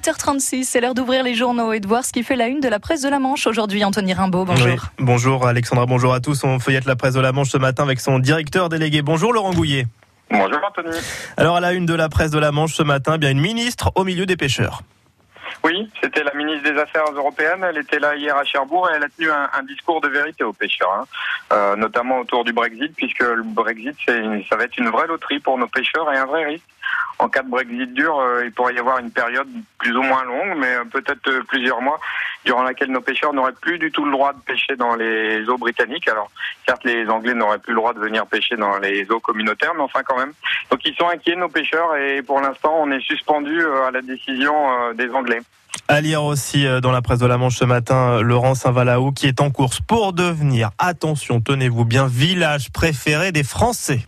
8h36, c'est l'heure d'ouvrir les journaux et de voir ce qui fait la une de la presse de la Manche aujourd'hui. Anthony Rimbaud, bonjour. Oui, bonjour Alexandra, bonjour à tous. On feuillette la presse de la Manche ce matin avec son directeur délégué. Bonjour Laurent Gouillet. Bonjour Anthony. Alors à la une de la presse de la Manche ce matin, bien une ministre au milieu des pêcheurs. Oui, c'était la ministre des Affaires européennes. Elle était là hier à Cherbourg et elle a tenu un, discours de vérité aux pêcheurs, hein. euh, notamment autour du Brexit, puisque le Brexit, ça va être une vraie loterie pour nos pêcheurs et un vrai risque. En cas de Brexit dur, euh, il pourrait y avoir une période plus ou moins longue, mais euh, peut-être plusieurs mois, durant laquelle nos pêcheurs n'auraient plus du tout le droit de pêcher dans les eaux britanniques. Alors, certes, les Anglais n'auraient plus le droit de venir pêcher dans les eaux communautaires, mais enfin quand même. Donc, ils sont inquiets, nos pêcheurs, et pour l'instant, on est suspendu à la décision des Anglais. À lire aussi euh, dans la presse de la Manche ce matin, euh, Laurent Saint-Valaou qui est en course pour devenir, attention, tenez-vous bien, village préféré des Français.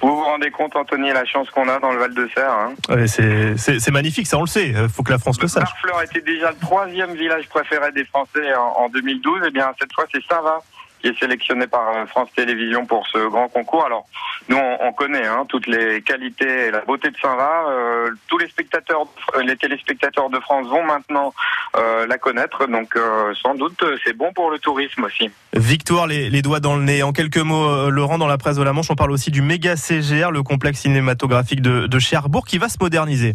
Vous vous rendez compte, Anthony, la chance qu'on a dans le Val de Serre hein C'est magnifique, ça on le sait. Il euh, faut que la France le sache. Barfleur était déjà le troisième village préféré des Français en, 2012. Et eh bien cette fois, c'est Saint-Va qui est sélectionné par euh, France Télévisions pour ce grand concours. Alors, nous, on, connaît hein, toutes les qualités et la beauté de Saint-Va. Euh, tous les spectateurs, les téléspectateurs de France vont maintenant euh, la connaître. Donc, sans doute, c'est bon pour le tourisme aussi. Victoire, les, doigts dans le nez. En quelques mots, Laurent, dans la presse de la Manche, on parle aussi du méga CGR, le complexe cinématographique de Cherbourg, qui va se moderniser.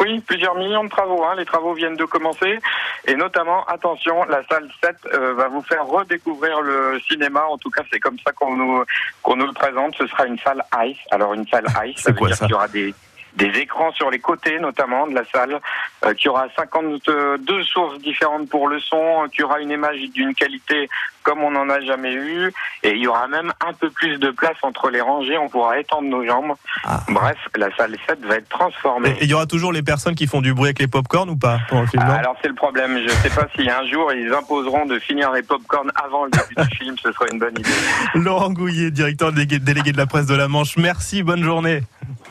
Oui, plusieurs millions de travaux. Hein. Les travaux viennent de commencer. Et notamment, attention, la salle 7 euh, va vous faire redécouvrir le cinéma. En tout cas, c'est comme ça qu'on nous, qu'on nous le présente. Ce sera une salle ICE. Alors, une salle ICE, ça veut dire qu'il y aura des des écrans sur les côtés notamment de la salle, euh, qui aura 52 sources différentes pour le son, qui aura une image d'une qualité comme on n'en a jamais eu, et il y aura même un peu plus de place entre les rangées, on pourra étendre nos jambes. Ah. Bref, la salle 7 va être transformée. Et il y aura toujours les personnes qui font du bruit avec les pop-corn ou pas pendant le film Alors c'est le problème, je ne sais pas si un jour ils imposeront de finir les pop-corn avant le début du film, ce serait une bonne idée. Laurent Gouillet, directeur délégué de la presse de la Manche, merci, bonne journée.